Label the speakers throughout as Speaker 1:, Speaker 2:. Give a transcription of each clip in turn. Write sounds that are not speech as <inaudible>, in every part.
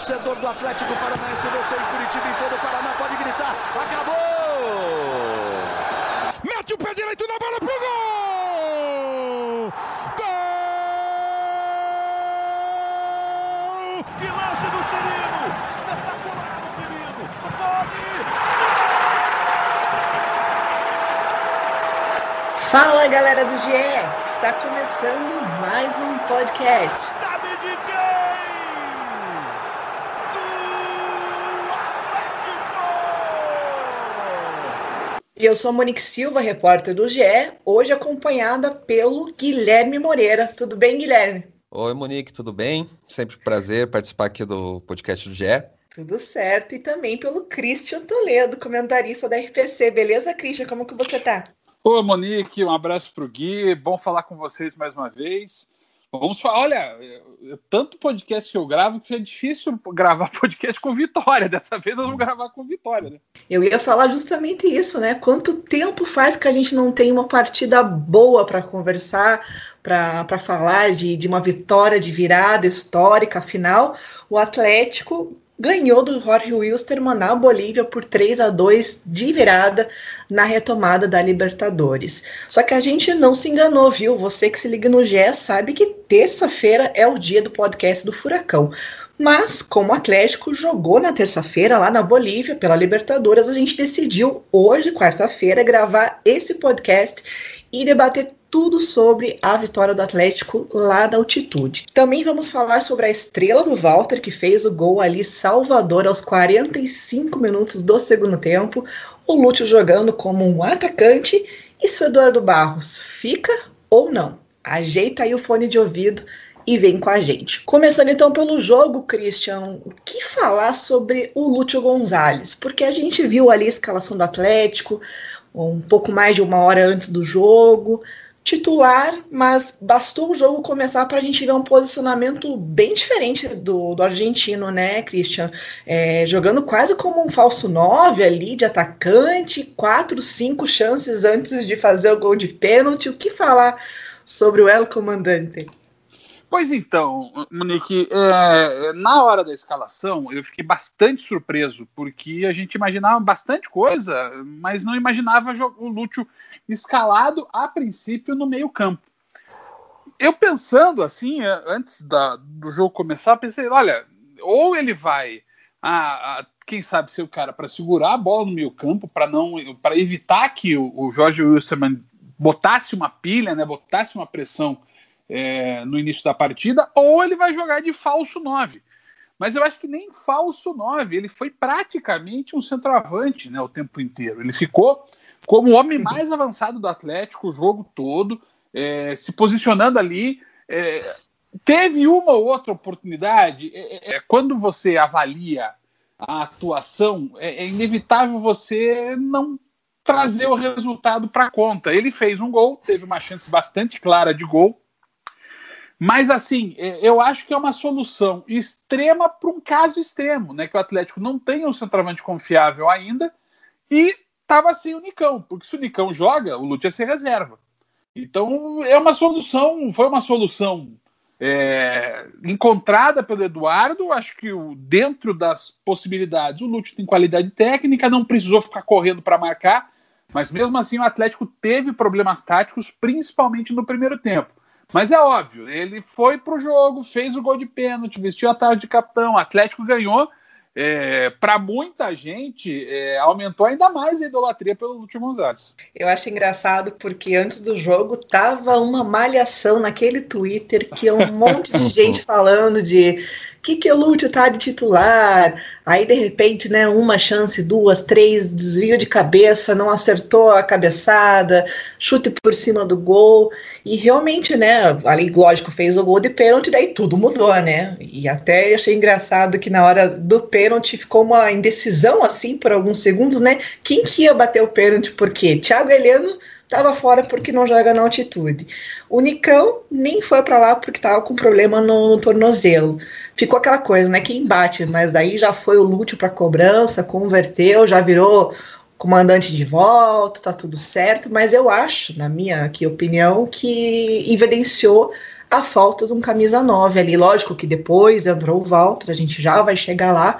Speaker 1: torcedor do Atlético Paranaense, você em Curitiba e todo o Paraná pode gritar: acabou!
Speaker 2: Mete o pé direito na bola pro gol! Gol!
Speaker 1: Que lance do Cirino! Espetacular o Cirino! Rony!
Speaker 3: Fala galera do GE! Está começando mais um podcast.
Speaker 1: Sabe de quem? Do Atlético!
Speaker 3: E eu sou a Monique Silva, repórter do GE, hoje acompanhada pelo Guilherme Moreira. Tudo bem, Guilherme?
Speaker 4: Oi, Monique, tudo bem? Sempre um prazer participar aqui do podcast do GE.
Speaker 3: Tudo certo. E também pelo Christian Toledo, comentarista da RPC. Beleza, Christian? Como que você tá?
Speaker 2: Ô, Monique, um abraço pro Gui. Bom falar com vocês mais uma vez. Vamos falar, olha, tanto podcast que eu gravo que é difícil gravar <laughs> podcast com Vitória. Dessa vez nós vamos gravar com Vitória, né?
Speaker 3: Eu ia falar justamente isso, né? Quanto tempo faz que a gente não tem uma partida boa para conversar, para falar de, de uma vitória de virada histórica? Afinal, o Atlético ganhou do Jorge Wilstermann na Bolívia por 3 a 2 de virada na retomada da Libertadores. Só que a gente não se enganou, viu? Você que se liga no GE sabe que terça-feira é o dia do podcast do Furacão. Mas, como o Atlético jogou na terça-feira lá na Bolívia pela Libertadores, a gente decidiu hoje, quarta-feira, gravar esse podcast e debater tudo sobre a vitória do Atlético lá da altitude. Também vamos falar sobre a estrela do Walter, que fez o gol ali Salvador aos 45 minutos do segundo tempo. O Lúcio jogando como um atacante. E se o Eduardo Barros fica ou não? Ajeita aí o fone de ouvido e vem com a gente. Começando então pelo jogo, Christian, o que falar sobre o Lúcio Gonzalez? Porque a gente viu ali a escalação do Atlético um pouco mais de uma hora antes do jogo titular, mas bastou o jogo começar para a gente ver um posicionamento bem diferente do, do argentino, né, Christian? É, jogando quase como um falso 9 ali, de atacante, quatro, cinco chances antes de fazer o gol de pênalti. O que falar sobre o El Comandante?
Speaker 2: Pois então, Monique, é, na hora da escalação eu fiquei bastante surpreso, porque a gente imaginava bastante coisa, mas não imaginava o Lúcio escalado a princípio no meio-campo. Eu pensando assim, é, antes da, do jogo começar, pensei: olha, ou ele vai, a, a quem sabe, ser o cara para segurar a bola no meio-campo, para não para evitar que o, o Jorge Wilson botasse uma pilha, né, botasse uma pressão é, no início da partida, ou ele vai jogar de falso 9. Mas eu acho que nem falso 9, ele foi praticamente um centroavante né, o tempo inteiro. Ele ficou como o homem mais <laughs> avançado do Atlético o jogo todo, é, se posicionando ali. É, teve uma ou outra oportunidade. É, é quando você avalia a atuação, é, é inevitável você não trazer o resultado para conta. Ele fez um gol, teve uma chance bastante clara de gol, mas, assim, é, eu acho que é uma solução extrema para um caso extremo, né? Que o Atlético não tem um centroavante confiável ainda e estava sem o Nicão, porque se o Nicão joga, o Lúcio se reserva. Então, é uma solução, foi uma solução é, encontrada pelo Eduardo. Acho que o, dentro das possibilidades, o Lúcio tem qualidade técnica, não precisou ficar correndo para marcar, mas mesmo assim o Atlético teve problemas táticos, principalmente no primeiro tempo. Mas é óbvio, ele foi pro jogo, fez o gol de pênalti, vestiu a tarde de capitão, o Atlético ganhou. É, para muita gente, é, aumentou ainda mais a idolatria pelo Lúcio Gonzalez.
Speaker 3: Eu acho engraçado porque antes do jogo tava uma malhação naquele Twitter que é um monte de <laughs> gente falando de que que o Lúcio tá de titular? Aí de repente, né, uma chance, duas, três, desvio de cabeça, não acertou a cabeçada, chute por cima do gol. E realmente, né, ali lógico fez o gol de pênalti, daí tudo mudou, né? E até achei engraçado que na hora do pênalti ficou uma indecisão assim por alguns segundos, né? Quem que ia bater o pênalti? Porque Thiago Heleno estava fora porque não joga na altitude. O Nicão nem foi para lá porque estava com problema no, no, tornozelo. Ficou aquela coisa, né? Quem bate, mas daí já foi o Lúcio para cobrança, converteu, já virou comandante de volta, tá tudo certo. Mas eu acho, na minha aqui, opinião, que evidenciou a falta de um camisa 9 ali. Lógico que depois entrou o Walter, a gente já vai chegar lá,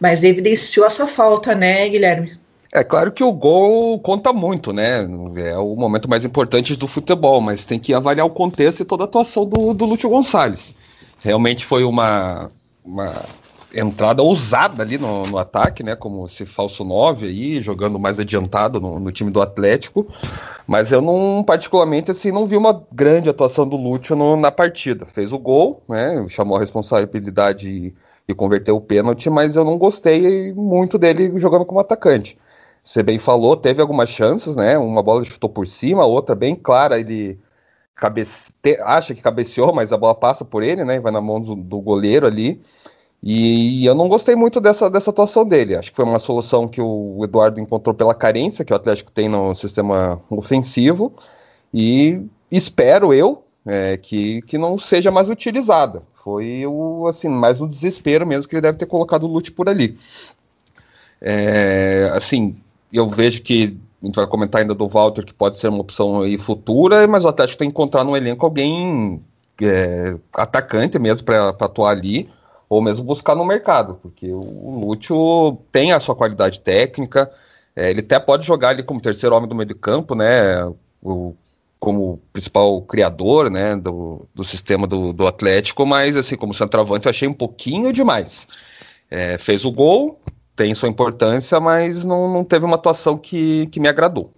Speaker 3: mas evidenciou essa falta, né, Guilherme?
Speaker 4: É claro que o gol conta muito, né? É o momento mais importante do futebol, mas tem que avaliar o contexto e toda a atuação do, do Lúcio Gonçalves. Realmente foi uma, uma entrada ousada ali no, no, ataque, né? Como esse falso 9 aí, jogando mais adiantado no, no, time do Atlético. Mas eu não, particularmente, assim, não vi uma grande atuação do Lúcio no, na partida. Fez o gol, né? Chamou a responsabilidade e, e converteu o pênalti, mas eu não gostei muito dele jogando como atacante. Você bem falou, teve algumas chances, né? Uma bola chutou por cima, outra bem clara, ele cabece... acha que cabeceou, mas a bola passa por ele, né? Vai na mão do, do goleiro ali. E eu não gostei muito dessa, dessa atuação dele. Acho que foi uma solução que o Eduardo encontrou pela carência que o Atlético tem no sistema ofensivo. E espero eu é, que, que não seja mais utilizada. Foi o, assim, mais um desespero mesmo que ele deve ter colocado o Lute por ali. É, assim, eu vejo que a gente vai comentar ainda do Walter, que pode ser uma opção aí futura, mas o Atlético tem que encontrar no elenco alguém é, atacante mesmo para atuar ali ou mesmo buscar no mercado, porque o Lúcio tem a sua qualidade técnica, é, ele até pode jogar ali como terceiro homem do meio de campo, né, o, como principal criador, né, do, do sistema do, do Atlético, mas assim, como centroavante eu achei um pouquinho demais. É, fez o gol, tem sua importância, mas não, não teve uma atuação que, que me agradou.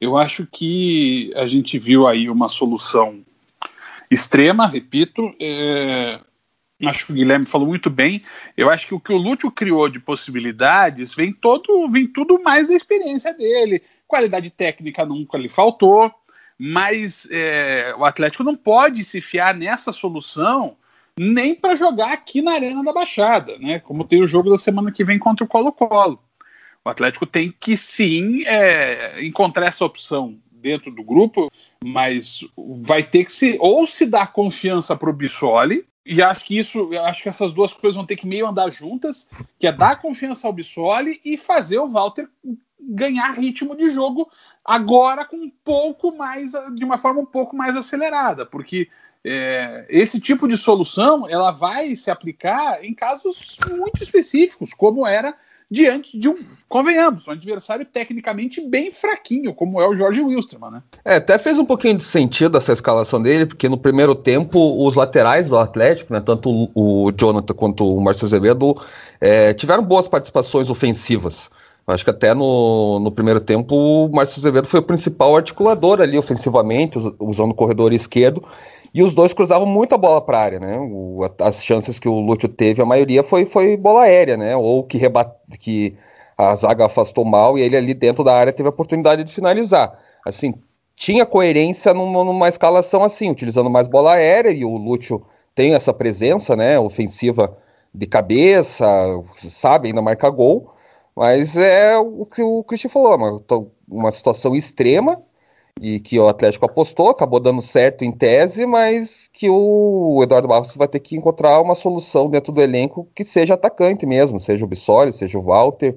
Speaker 2: Eu acho que a gente viu aí uma solução extrema, repito, é, acho que o Guilherme falou muito bem. Eu acho que o que o Lúcio criou de possibilidades vem todo, vem tudo mais da experiência dele. Qualidade técnica nunca lhe faltou, mas é, o Atlético não pode se fiar nessa solução nem para jogar aqui na Arena da Baixada, né? Como tem o jogo da semana que vem contra o Colo-Colo. O Atlético tem que sim é, encontrar essa opção dentro do grupo, mas vai ter que se ou se dar confiança para o Bissoli, e acho que isso, acho que essas duas coisas vão ter que meio andar juntas, que é dar confiança ao Bissoli e fazer o Walter ganhar ritmo de jogo agora com um pouco mais, de uma forma um pouco mais acelerada, porque é, esse tipo de solução ela vai se aplicar em casos muito específicos, como era diante de um, convenhamos, um adversário tecnicamente bem fraquinho, como é o Jorge Wilstermann, né?
Speaker 4: É, até fez um pouquinho de sentido essa escalação dele, porque no primeiro tempo os laterais do Atlético, né, tanto o, Jonathan quanto o Márcio Azevedo, é, tiveram boas participações ofensivas. Acho que até no, no primeiro tempo o Márcio Azevedo foi o principal articulador ali ofensivamente, usando o corredor esquerdo, e os dois cruzavam muita bola para a área, né? O, as chances que o Lúcio teve, a maioria foi, foi bola aérea, né? Ou que, rebate, que a zaga afastou mal e ele ali dentro da área teve a oportunidade de finalizar. Assim, tinha coerência numa, numa escalação assim, utilizando mais bola aérea e o Lúcio tem essa presença, né? Ofensiva de cabeça, sabe, ainda marca gol. Mas é o que o Cristian falou, uma, uma situação extrema e que o Atlético apostou, acabou dando certo em tese, mas que o Eduardo Barros vai ter que encontrar uma solução dentro do elenco que seja atacante mesmo, seja o Bissoli, seja o Walter,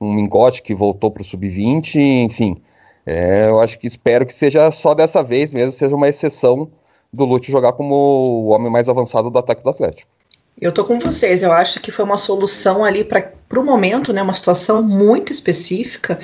Speaker 4: um Mingote que voltou para o sub-20, enfim. É, eu acho que espero que seja só dessa vez mesmo, seja uma exceção do Lute jogar como o homem mais avançado do ataque do Atlético.
Speaker 3: Eu tô com vocês, eu acho que foi uma solução ali para o momento, né, uma situação muito específica,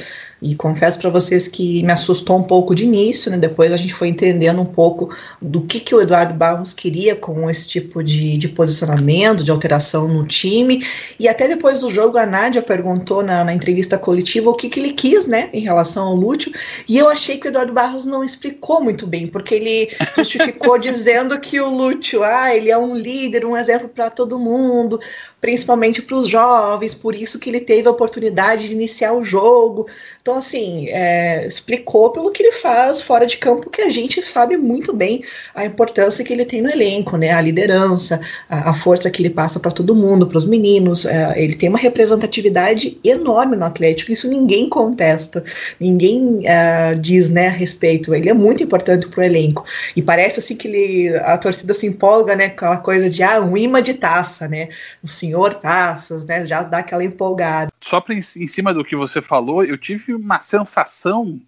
Speaker 3: e confesso para vocês que me assustou um pouco de início, né? Depois a gente foi entendendo um pouco do que, que o Eduardo Barros queria com esse tipo de, de posicionamento, de alteração no time. E até depois do jogo, a Nádia perguntou na, na entrevista coletiva o que, que ele quis, né, em relação ao Lúcio. E eu achei que o Eduardo Barros não explicou muito bem, porque ele justificou <laughs> dizendo que o Lúcio, ah, ele é um líder, um exemplo para todo mundo, principalmente para os jovens, por isso que ele teve a oportunidade de iniciar o jogo. Então, assim, é, explicou pelo que ele faz fora de campo, que a gente sabe muito bem a importância que ele tem no elenco, né? A liderança, a, a força que ele passa para todo mundo, para os meninos. É, ele tem uma representatividade enorme no Atlético, isso ninguém contesta, ninguém é, diz né, a respeito. Ele é muito importante para o elenco. E parece assim que ele, a torcida se empolga, né? Com aquela coisa de ah, um imã de taça, né? O senhor taças, né? Já dá aquela empolgada.
Speaker 2: Só pra, em cima do que você falou, eu tive uma sensação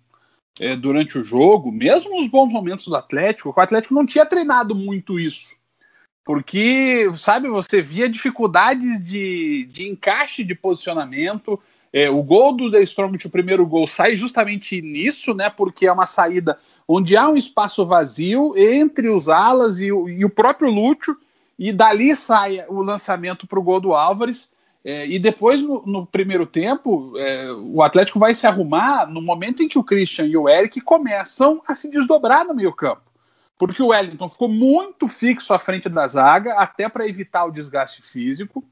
Speaker 2: é, durante o jogo, mesmo nos bons momentos do Atlético, o Atlético não tinha treinado muito isso. Porque, sabe, você via dificuldades de, de encaixe de posicionamento. É, o gol do The Strong, o primeiro gol, sai justamente nisso, né? Porque é uma saída onde há um espaço vazio entre os alas e e o próprio Lúcio, e dali sai o lançamento para o gol do Álvares. É, e depois, no, no primeiro tempo, é, o Atlético vai se arrumar no momento em que o Christian e o Eric começam a se desdobrar no meio-campo. Porque o Wellington ficou muito fixo à frente da zaga, até para evitar o desgaste físico.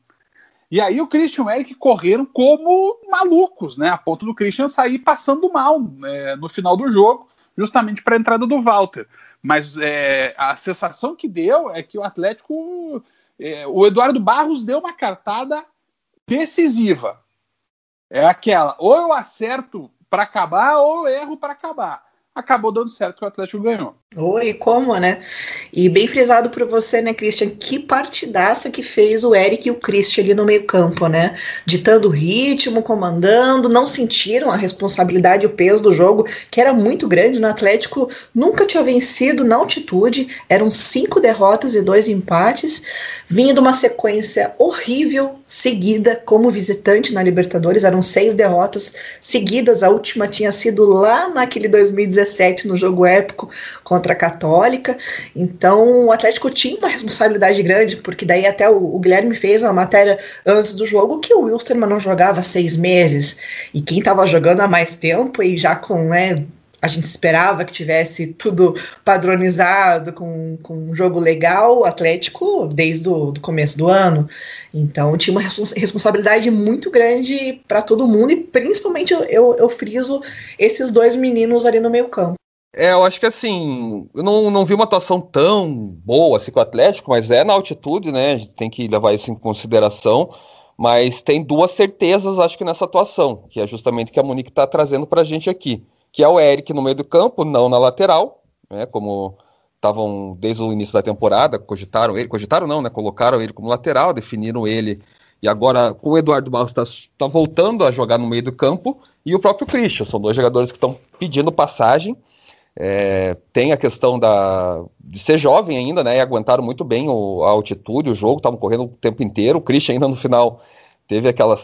Speaker 2: E aí o Christian e o Eric correram como malucos, né? A ponto do Christian sair passando mal é, no final do jogo, justamente para a entrada do Walter. Mas é, a sensação que deu é que o Atlético. É, o Eduardo Barros deu uma cartada decisiva. É aquela, ou eu acerto para acabar, ou eu erro para acabar. Acabou dando certo que o Atlético ganhou.
Speaker 3: Oi, como, né? E bem frisado por você, né, Christian? Que partidaça que fez o Eric e o Christian ali no meio-campo, né? Ditando o ritmo, comandando, não sentiram a responsabilidade e o peso do jogo, que era muito grande no Atlético, nunca tinha vencido na altitude, eram cinco derrotas e dois empates, vinha de uma sequência horrível, seguida como visitante na Libertadores, eram seis derrotas seguidas, a última tinha sido lá naquele 2017, no jogo épico contra a Católica. Então o Atlético tinha uma responsabilidade grande, porque daí até o, o Guilherme fez uma matéria antes do jogo que o Wilstermann não jogava seis meses. E quem estava jogando há mais tempo e já com né, a gente esperava que tivesse tudo padronizado, com, com um jogo legal, o Atlético, desde o começo do ano. Então, tinha uma responsabilidade muito grande para todo mundo, e principalmente eu, eu, friso esses dois meninos ali no meio campo.
Speaker 4: É, eu acho que assim, eu não, não vi uma atuação tão boa assim com o Atlético, mas é na altitude, né? A gente tem que levar isso em consideração. Mas tem duas certezas, acho que nessa atuação, que é justamente que a Monique está trazendo para a gente aqui, que é o Eric no meio do campo, não na lateral, né? Como estavam desde o início da temporada, cogitaram ele, cogitaram não, né? Colocaram ele como lateral, definiram ele e agora o Eduardo Barros está tá voltando a jogar no meio do campo e o próprio Christian, são dois jogadores que estão pedindo passagem. É, tem a questão da, de ser jovem ainda, né? E aguentaram muito bem o, a altitude, o jogo, estavam correndo o tempo inteiro. O Christian ainda no final teve aquela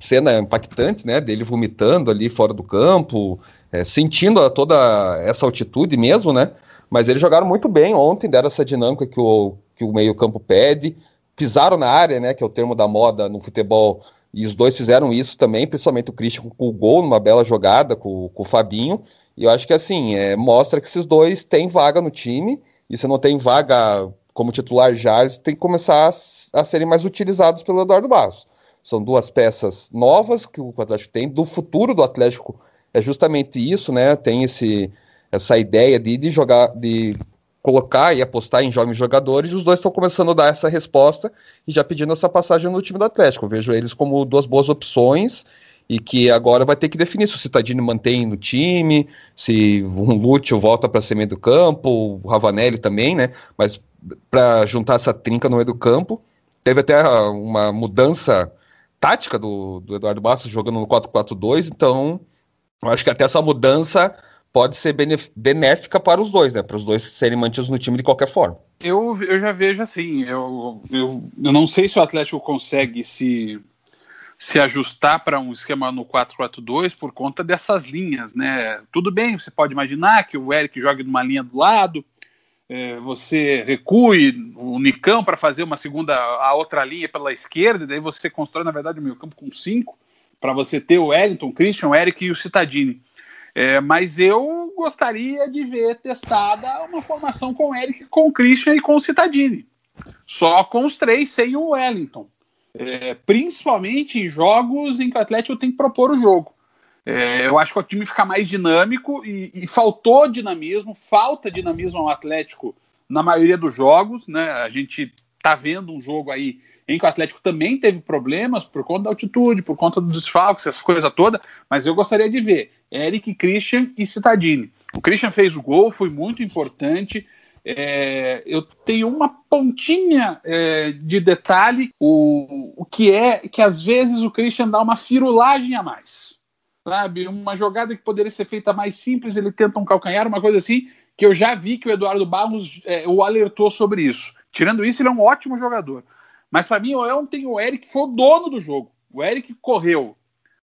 Speaker 4: cena impactante, né? Dele vomitando ali fora do campo, é, sentindo toda essa altitude mesmo, né? Mas eles jogaram muito bem ontem, deram essa dinâmica que o, que o meio-campo pede, pisaram na área, né? Que é o termo da moda no futebol. E os dois fizeram isso também, principalmente o Christian com o gol numa bela jogada com, com o Fabinho. E eu acho que assim, é, mostra que esses dois têm vaga no time, e se não tem vaga como titular já, eles têm que começar a, a serem mais utilizados pelo Eduardo Barros. São duas peças novas que o Atlético tem, do futuro do Atlético é justamente isso, né? Tem esse, essa ideia de, de jogar, de colocar e apostar em jovens jogadores, e os dois estão começando a dar essa resposta e já pedindo essa passagem no time do Atlético. Eu vejo eles como duas boas opções e que agora vai ter que definir se o Citadini mantém no time, se o Lúcio volta para ser meio do campo, o Ravanelli também, né? Mas para juntar essa trinca no meio do campo, teve até uma mudança tática do, do Eduardo Bastos jogando no 4-4-2, então eu acho que até essa mudança pode ser benéfica para os dois, né? Para os dois serem mantidos no time de qualquer forma.
Speaker 2: Eu, eu já vejo assim, eu, eu, eu não sei se o Atlético consegue se se ajustar para um esquema no 4-4-2 por conta dessas linhas, né? Tudo bem, você pode imaginar que o Eric jogue numa linha do lado, é, você recue o Nicão para fazer uma segunda, a outra linha pela esquerda, daí você constrói, na verdade, o meio campo com cinco, para você ter o Wellington, o Christian, o Eric e o Citadini. É, mas eu gostaria de ver testada uma formação com o Eric, com o Christian e com o Citadini. Só com os três, sem o Wellington é, principalmente em jogos em que o Atlético tem que propor o jogo. É, eu acho que o time fica mais dinâmico e, e, faltou dinamismo, falta dinamismo ao Atlético na maioria dos jogos. Né? A gente tá vendo um jogo aí em que o Atlético também teve problemas por conta da altitude, por conta dos desfalques, essa coisa toda, mas eu gostaria de ver Eric, Christian e Citadini. O Christian fez o gol, foi muito importante. É, eu tenho uma pontinha é, de detalhe, o, o que é que às vezes o Christian dá uma firulagem a mais. Sabe? Uma jogada que poderia ser feita mais simples, ele tenta um calcanhar, uma coisa assim, que eu já vi que o Eduardo Barros é, o alertou sobre isso. Tirando isso, ele é um ótimo jogador. Mas para mim, ontem o Eric foi o dono do jogo. O Eric correu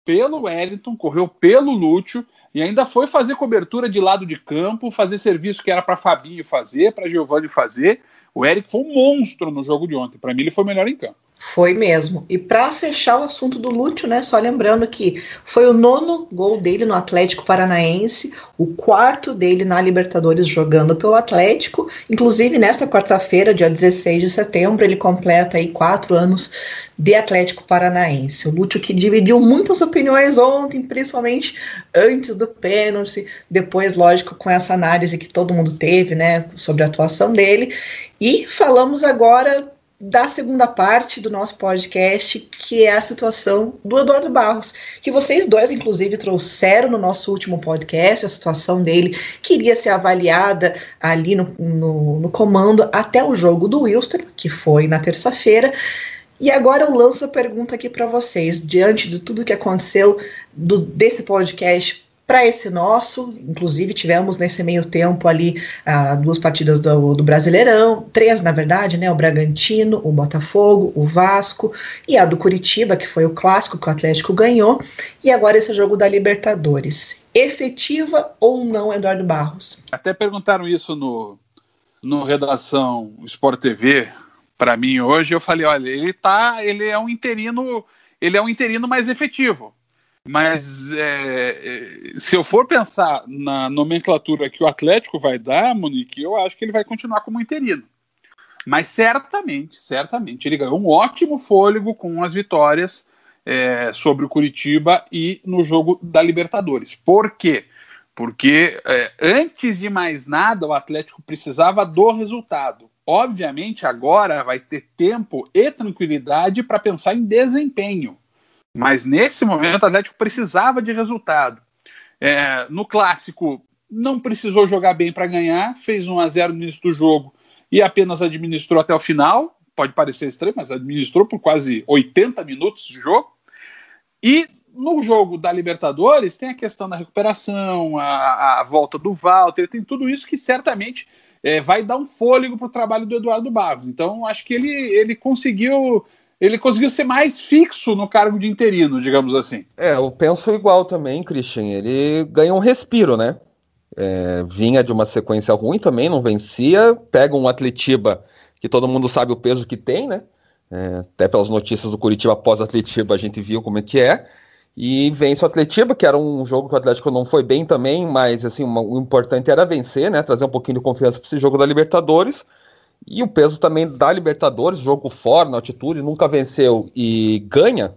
Speaker 2: pelo Wellington, correu pelo Lúcio e ainda foi fazer cobertura de lado de campo, fazer serviço que era para Fabinho fazer, para Giovanni fazer. O Eric foi um monstro no jogo de ontem. Para mim, ele foi melhor em campo.
Speaker 3: Foi mesmo. E para fechar o assunto do Lúcio, né, só lembrando que foi o nono gol dele no Atlético Paranaense, o quarto dele na Libertadores jogando pelo Atlético. Inclusive, nesta quarta-feira, dia 16 de setembro, ele completa aí quatro anos de Atlético Paranaense. O Lúcio que dividiu muitas opiniões ontem, principalmente antes do pênalti, depois, lógico, com essa análise que todo mundo teve, né, sobre a atuação dele. E falamos agora da segunda parte do nosso podcast, que é a situação do Eduardo Barros, que vocês dois, inclusive, trouxeram no nosso último podcast, a situação dele queria ser avaliada ali no, no, no comando até o jogo do Wilster, que foi na terça-feira. E agora eu lanço a pergunta aqui para vocês, diante de tudo que aconteceu do, desse podcast para esse nosso. Inclusive, tivemos nesse meio tempo ali ah, duas partidas do, do, Brasileirão, três, na verdade, né? O Bragantino, o Botafogo, o Vasco e a do Curitiba, que foi o clássico que o Atlético ganhou. E agora esse jogo da Libertadores. Efetiva ou não, Eduardo Barros?
Speaker 2: Até perguntaram isso no, no Redação Sport TV para mim hoje. Eu falei: olha, ele tá, ele é um interino. Ele é um interino mais efetivo mas é, é, se eu for pensar na nomenclatura que o Atlético vai dar, Monique, eu acho que ele vai continuar como interino. Mas certamente, certamente, ele ganhou um ótimo fôlego com as vitórias é, sobre o Curitiba e no jogo da Libertadores. Por quê? Porque é, antes de mais nada, o Atlético precisava do resultado. Obviamente, agora vai ter tempo e tranquilidade para pensar em desempenho. Mas nesse momento o Atlético precisava de resultado. É, no clássico, não precisou jogar bem para ganhar, fez 1 a 0 no início do jogo e apenas administrou até o final. Pode parecer estranho, mas administrou por quase 80 minutos de jogo. E no jogo da Libertadores tem a questão da recuperação, a, a volta do Walter, tem tudo isso que certamente é, vai dar um fôlego para o trabalho do Eduardo Barros. Então, acho que ele, ele conseguiu ele conseguiu ser mais fixo no cargo de interino, digamos assim.
Speaker 4: É, eu penso igual também, Christian. Ele ganha um respiro, né? É, vinha de uma sequência ruim também, não vencia. Pega um Atletiba que todo mundo sabe o peso que tem, né? É, até pelas notícias do Curitiba após Atletiba a gente viu como é que é. E vence o Atletiba, que era um jogo que o Atlético não foi bem também, mas assim, uma, o importante era vencer, né? Trazer um pouquinho de confiança para esse jogo da Libertadores. E o peso também da Libertadores, jogo fora, na altitude, nunca venceu e ganha,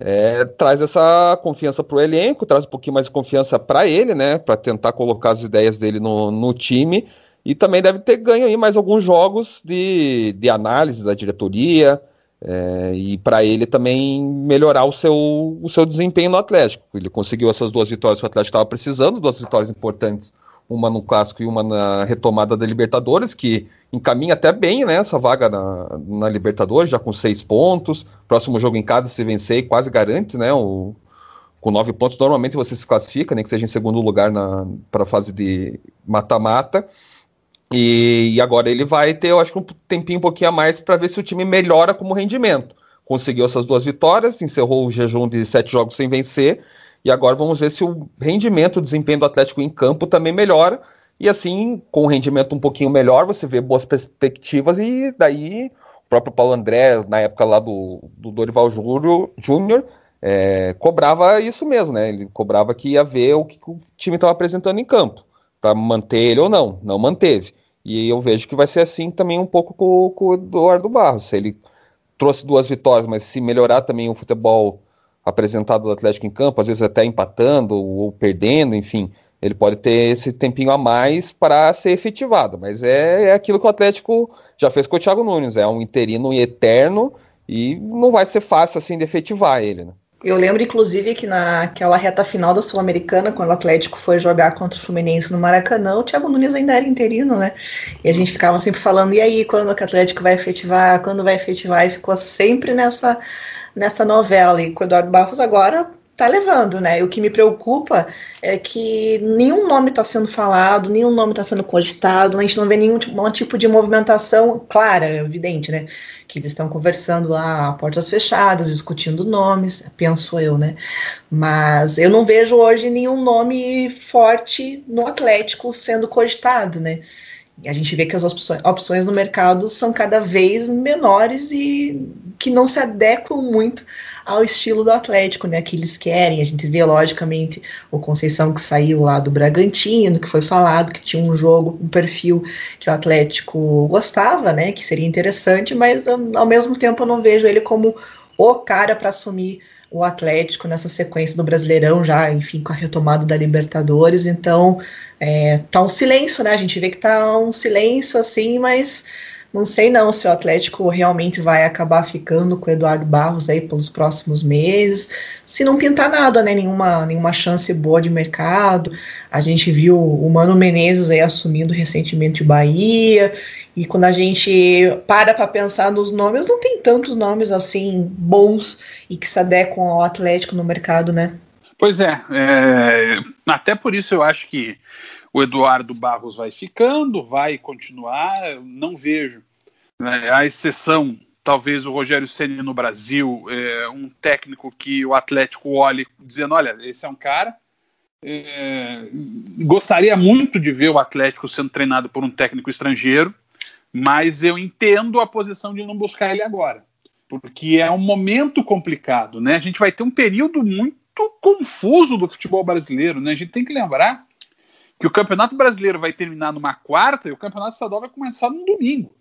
Speaker 4: é, traz essa confiança para o elenco, traz um pouquinho mais de confiança para ele, né? Para tentar colocar as ideias dele no, no time. E também deve ter ganho aí mais alguns jogos de, de análise da diretoria. É, e para ele também melhorar o seu, o seu desempenho no Atlético. Ele conseguiu essas duas vitórias que o Atlético estava precisando, duas vitórias importantes uma no clássico e uma na retomada da Libertadores, que encaminha até bem né, essa vaga na, na Libertadores, já com seis pontos. Próximo jogo em casa, se vencer, quase garante, né? O, com nove pontos, normalmente você se classifica, nem né, que seja em segundo lugar para a fase de mata-mata. E, e, agora ele vai ter, eu acho que um tempinho um pouquinho a mais para ver se o time melhora como rendimento. Conseguiu essas duas vitórias, encerrou o jejum de sete jogos sem vencer e agora vamos ver se o rendimento, o desempenho do Atlético em campo também melhora. E assim, com o rendimento um pouquinho melhor, você vê boas perspectivas e daí o próprio Paulo André, na época lá do, do Dorival Júnior, é, cobrava isso mesmo, né? Ele cobrava que ia ver o que o time estava apresentando em campo, para manter ele ou não. Não manteve. E eu vejo que vai ser assim também um pouco com, com o Eduardo Barros. Ele trouxe duas vitórias, mas se melhorar também o futebol apresentado do Atlético em campo, às vezes até empatando ou perdendo, enfim, ele pode ter esse tempinho a mais para ser efetivado. Mas é, é, aquilo que o Atlético já fez com o Thiago Nunes, é um interino eterno e não vai ser fácil assim de efetivar ele. Né?
Speaker 3: Eu lembro, inclusive, que naquela reta final da Sul-Americana, quando o Atlético foi jogar contra o Fluminense no Maracanã, o Thiago Nunes ainda era interino, né? E a gente ficava sempre falando, e aí, quando o Atlético vai efetivar, quando vai efetivar, e ficou sempre nessa nessa novela. E com o Eduardo Barros agora tá levando, né? O que me preocupa é que nenhum nome está sendo falado, nenhum nome está sendo cogitado, a gente não vê nenhum tipo de movimentação clara, evidente, né? Que eles estão conversando lá, portas fechadas, discutindo nomes, penso eu, né? Mas eu não vejo hoje nenhum nome forte no Atlético sendo cogitado, né? A gente vê que as opções, no mercado são cada vez menores e que não se adequam muito ao estilo do Atlético, né? Que eles querem. A gente vê, logicamente, o Conceição que saiu lá do Bragantino, que foi falado que tinha um jogo, um perfil que o Atlético gostava, né? Que seria interessante, mas ao mesmo tempo eu não vejo ele como o cara para assumir o Atlético nessa sequência do Brasileirão, já, enfim, com a retomada da Libertadores. Então, é, tá um silêncio, né? A gente vê que tá um silêncio assim, mas não sei não se o Atlético realmente vai acabar ficando com o Eduardo Barros aí pelos próximos meses. Se não pintar nada, né? Nenhuma, nenhuma chance boa de mercado. A gente viu o Mano Menezes aí assumindo recentemente o Bahia. E quando a gente para para pensar nos nomes, não tem tantos nomes assim bons e que se adequam ao Atlético no mercado, né?
Speaker 2: Pois é, é até por isso eu acho que o Eduardo Barros vai ficando, vai continuar. Não vejo, né, a exceção, talvez o Rogério Ceni no Brasil, é, um técnico que o Atlético olhe dizendo: olha, esse é um cara. É, gostaria muito de ver o Atlético sendo treinado por um técnico estrangeiro, mas eu entendo a posição de não buscar ele agora, porque é um momento complicado, né? A gente vai ter um período muito confuso do futebol brasileiro, né? A gente tem que lembrar que o Campeonato Brasileiro vai terminar numa quarta e o Campeonato Estadual vai começar no domingo,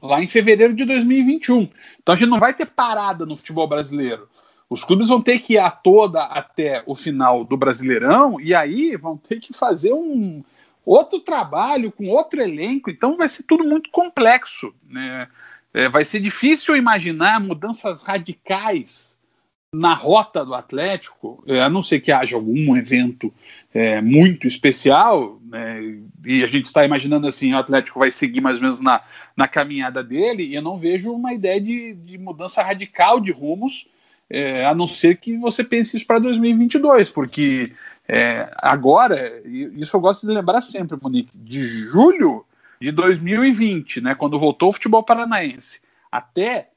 Speaker 2: lá em fevereiro de 2021. Então a gente não vai ter parada no futebol brasileiro. Os clubes vão ter que ir a toda até o final do Brasileirão e aí vão ter que fazer um outro trabalho com outro elenco. Então vai ser tudo muito complexo. Né? É, vai ser difícil imaginar mudanças radicais na rota do Atlético, é, a não ser que haja algum evento é, muito especial, né, e a gente está imaginando assim, o Atlético vai seguir mais ou menos na, na caminhada dele, e eu não vejo uma ideia de, de mudança radical de rumos, é, a não ser que você pense isso para 2022, porque é, agora, isso eu gosto de lembrar sempre, Monique, de julho de 2020, né, quando voltou o futebol paranaense, até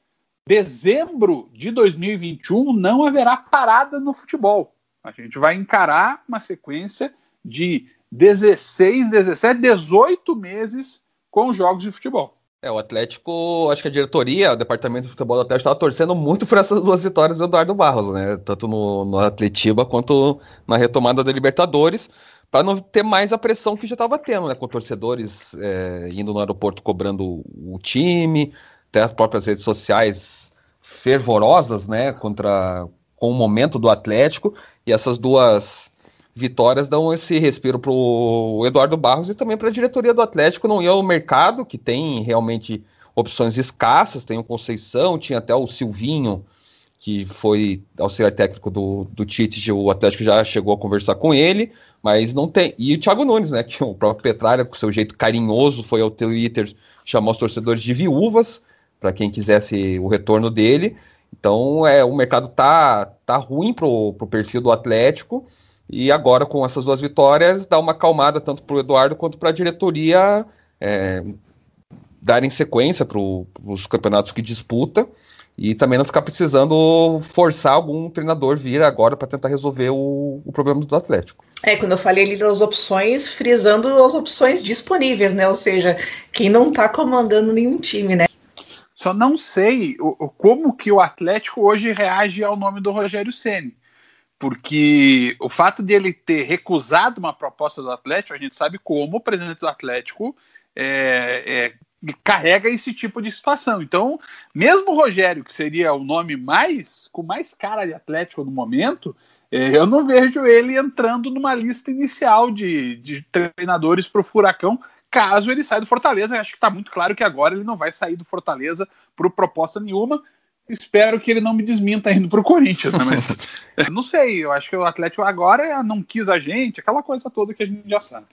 Speaker 2: dezembro de 2021 não haverá parada no futebol. A gente vai encarar uma sequência de 16, 17, 18 meses com jogos de futebol.
Speaker 4: É, o Atlético, acho que a diretoria, o departamento de futebol do Atlético estava torcendo muito por essas duas vitórias do Eduardo Barros, né? Tanto no, no Atletiba quanto na retomada da Libertadores, para não ter mais a pressão que já estava tendo, né? Com torcedores é, indo no aeroporto cobrando o time, até as próprias redes sociais fervorosas, né, contra com o momento do Atlético, e essas duas vitórias dão esse respiro para o Eduardo Barros e também para a diretoria do Atlético não ir ao mercado, que tem realmente opções escassas, tem o Conceição, tinha até o Silvinho, que foi auxiliar técnico do, do Tite, o Atlético já chegou a conversar com ele, mas não tem. E o Thiago Nunes, né? Que o próprio Petralha, com seu jeito carinhoso, foi ao Twitter chamar os torcedores de viúvas para quem quisesse o retorno dele. Então, é, o mercado tá, tá ruim pro, pro perfil do Atlético. E agora, com essas duas vitórias, dá uma acalmada tanto para o Eduardo quanto para a diretoria é, darem sequência para os campeonatos que disputa e também não ficar precisando forçar algum treinador vir agora para tentar resolver o, o, problema do Atlético.
Speaker 3: É, quando eu falei ali das opções, frisando as opções disponíveis, né? Ou seja, quem não está comandando nenhum time, né?
Speaker 2: Só não sei o, como que o Atlético hoje reage ao nome do Rogério Ceni, porque o fato de ele ter recusado uma proposta do Atlético, a gente sabe como o presidente do Atlético é, é, carrega esse tipo de situação. Então, mesmo o Rogério, que seria o nome mais com mais cara de Atlético no momento, é, eu não vejo ele entrando numa lista inicial de, de treinadores para o Furacão, caso ele saia do Fortaleza. Acho que está muito claro que agora ele não vai sair do Fortaleza por proposta nenhuma. Espero que ele não me desminta indo para o Corinthians, né? Mas <laughs> não sei, eu acho que o Atlético agora não quis a gente, aquela coisa toda que a gente já sabe.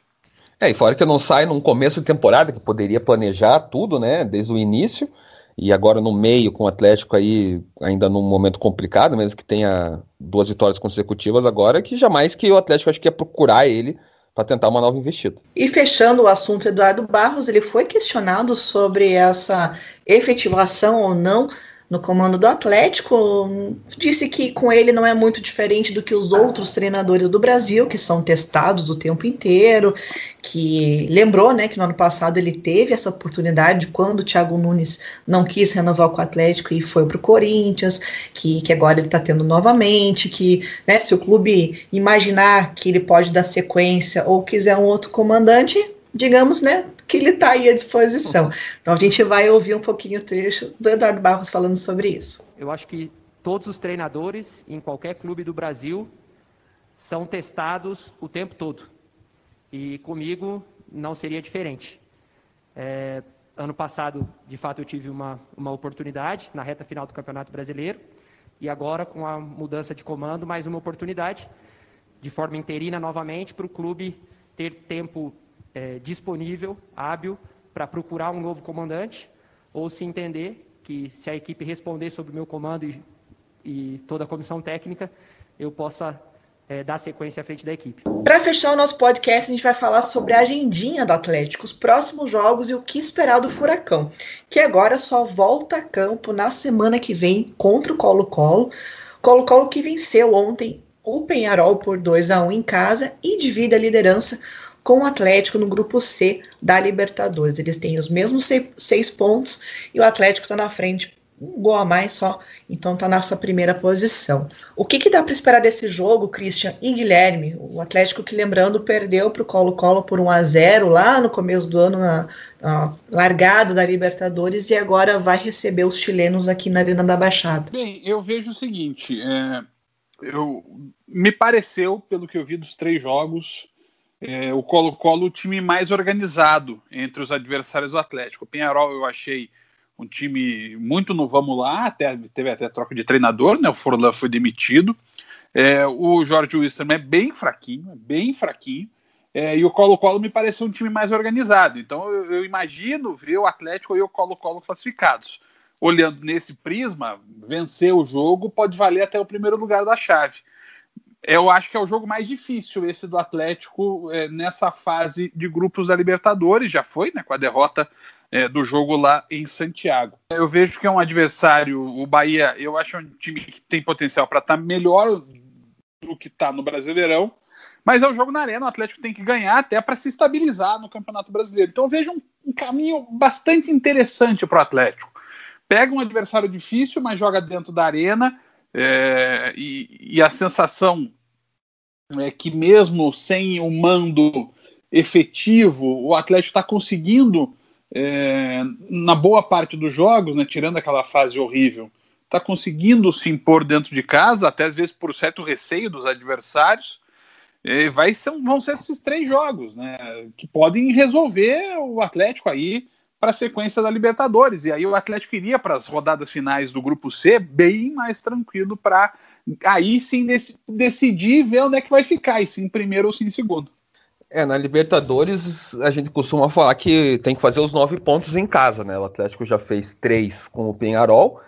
Speaker 4: É, e fora que não sai num começo de temporada, que poderia planejar tudo, né, desde o início. e agora no meio com o Atlético aí ainda num momento complicado, mesmo que tenha duas vitórias consecutivas agora, que jamais que o Atlético acho que ia procurar ele para tentar uma nova investida.
Speaker 3: E fechando o assunto Eduardo Barros, ele foi questionado sobre essa efetivação ou não no comando do Atlético, disse que com ele não é muito diferente do que os outros treinadores do Brasil, que são testados o tempo inteiro, que lembrou, né, que no ano passado ele teve essa oportunidade quando o Thiago Nunes não quis renovar com o Atlético e foi para o Corinthians, que, que agora ele está tendo novamente, que né, se o clube imaginar que ele pode dar sequência ou quiser um outro comandante, digamos, né, que ele está aí à disposição. Então a gente vai ouvir um pouquinho o trecho do Eduardo Barros falando sobre isso.
Speaker 5: Eu acho que todos os treinadores em qualquer clube do Brasil são testados o tempo todo. E comigo não seria diferente. É, ano passado, de fato, eu tive uma, uma oportunidade na reta final do Campeonato Brasileiro. E agora, com a mudança de comando, mais uma oportunidade, de forma interina novamente, para o clube ter tempo é, disponível, hábil, para procurar um novo comandante, ou se entender que se a equipe responder sobre o meu comando e, e toda a comissão técnica, eu possa é, dar sequência à frente da equipe.
Speaker 3: Para fechar o nosso podcast, a gente vai falar sobre a agendinha do Atlético, os próximos jogos e o que esperar do Furacão, que agora só volta a campo na semana que vem contra o Colo-Colo. Colo-Colo que venceu ontem o Penharol por 2 a 1 em casa e divide a liderança com o Atlético no grupo C da Libertadores. Eles têm os mesmos seis pontos e o Atlético está na frente, um gol a mais só, então está nessa primeira posição. O que, que dá para esperar desse jogo, Christian e Guilherme? O Atlético que, lembrando, perdeu para o Colo-Colo por 1 a 0 lá no começo do ano, na, na largada da Libertadores, e agora vai receber os chilenos aqui na Arena da Baixada.
Speaker 2: Bem, eu vejo o seguinte, é, eu, me pareceu, pelo que eu vi dos três jogos, é, o Colo-Colo o time mais organizado entre os adversários do Atlético. O Penharol eu achei um time muito no vamos lá, até, teve até troca de treinador, né? O Forlan foi demitido. É, o Jorge Wilson é bem fraquinho, é bem fraquinho. É, e o Colo-Colo me pareceu um time mais organizado. Então eu, eu imagino ver o Atlético e o Colo-Colo classificados. Olhando nesse prisma, vencer o jogo pode valer até o primeiro lugar da chave eu acho que é o jogo mais difícil esse do Atlético é, nessa fase de grupos da Libertadores, já foi, né, com a derrota é, do jogo lá em Santiago. Eu vejo que é um adversário, o Bahia, eu acho um time que tem potencial para estar tá melhor do que está no Brasileirão, mas é um jogo na arena, o Atlético tem que ganhar até para se estabilizar no Campeonato Brasileiro. Então eu vejo um, um caminho bastante interessante para o Atlético. Pega um adversário difícil, mas joga dentro da arena é, e, e, a sensação é que, mesmo sem o mando efetivo, o Atlético está conseguindo, é, na boa parte dos jogos, né, tirando aquela fase horrível, está conseguindo se impor dentro de casa, até às vezes por certo receio dos adversários. É, vai ser, vão ser esses três jogos, né, que podem resolver o Atlético aí para a sequência da Libertadores. E aí o Atlético iria para as rodadas finais do grupo C bem mais tranquilo para aí sim dec decidir ver onde é que vai ficar, e se em primeiro ou se em segundo.
Speaker 4: É, na Libertadores a gente costuma falar que tem que fazer os nove pontos em casa, né? O Atlético já fez três com o Penharol,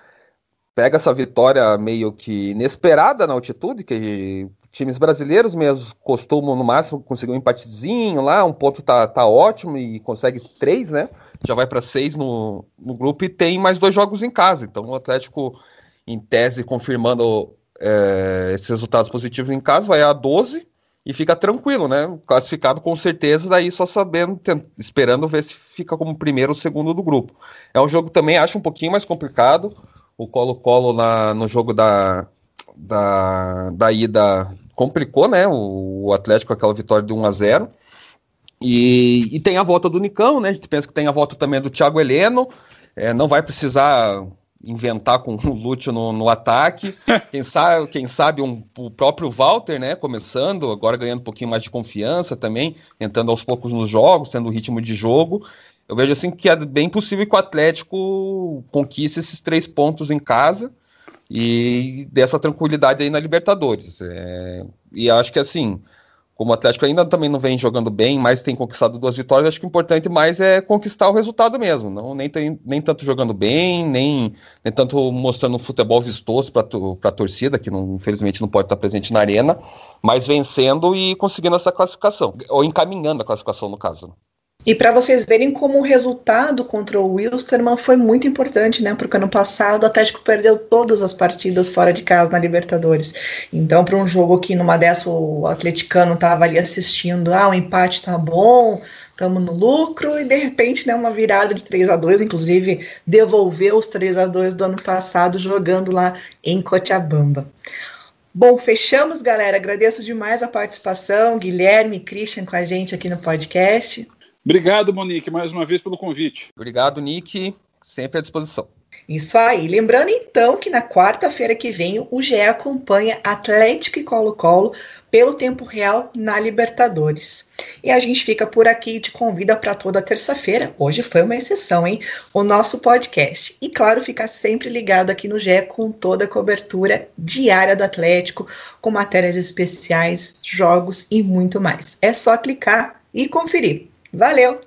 Speaker 4: pega essa vitória meio que inesperada na altitude, que times brasileiros mesmo costumam no máximo conseguir um empatezinho lá, um ponto tá, tá ótimo e consegue três, né? Já vai para seis no, no grupo e tem mais dois jogos em casa. Então o Atlético, em tese, confirmando é, esses resultados positivos em casa, vai a 12 e fica tranquilo, né? Classificado com certeza, daí só sabendo, esperando ver se fica como primeiro ou segundo do grupo. É um jogo também, acho um pouquinho mais complicado. O Colo-Colo no jogo da, da, da ida complicou, né? O, o Atlético aquela vitória de 1 a 0 e, e, tem a volta do Nicão, né? A gente pensa que tem a volta também do Thiago Heleno. É, não vai precisar inventar com <laughs> o Lúcio no, no, ataque. Quem sabe, quem sabe um, o próprio Walter, né? Começando, agora ganhando um pouquinho mais de confiança também, entrando aos poucos nos jogos, tendo o ritmo de jogo. Eu vejo assim que é bem possível que o Atlético conquiste esses três pontos em casa e dessa tranquilidade aí na Libertadores. É, e acho que assim como o Atlético ainda também não vem jogando bem, mas tem conquistado duas vitórias, acho que o importante mais é conquistar o resultado mesmo. Não nem, tem, nem tanto jogando bem, nem, nem tanto mostrando um futebol vistoso para a torcida, que não, infelizmente não pode estar presente na arena, mas vencendo e conseguindo essa classificação, ou encaminhando a classificação no caso.
Speaker 3: E para vocês verem como o resultado contra o Wilstermann foi muito importante, né? Porque ano passado o Atlético perdeu todas as partidas fora de casa na Libertadores. Então, para um jogo que numa dessa o atleticano estava ali assistindo, ah, o empate tá bom, estamos no lucro, e de repente, né, uma virada de 3 a 2 inclusive devolveu os 3 a 2 do ano passado jogando lá em Cochabamba. Bom, fechamos, galera. Agradeço demais a participação, Guilherme e Christian com a gente aqui no podcast.
Speaker 2: Obrigado, Monique, mais uma vez pelo convite.
Speaker 4: Obrigado, Nick. Sempre à disposição.
Speaker 3: Isso aí. Lembrando então que na quarta-feira que vem o GE acompanha Atlético e Colo-Colo pelo tempo real na Libertadores. E a gente fica por aqui e te convida para toda terça-feira. Hoje foi uma exceção, hein? O nosso podcast. E claro, ficar sempre ligado aqui no GE com toda a cobertura diária do Atlético, com matérias especiais, jogos e muito mais. É só clicar e conferir. Valeu!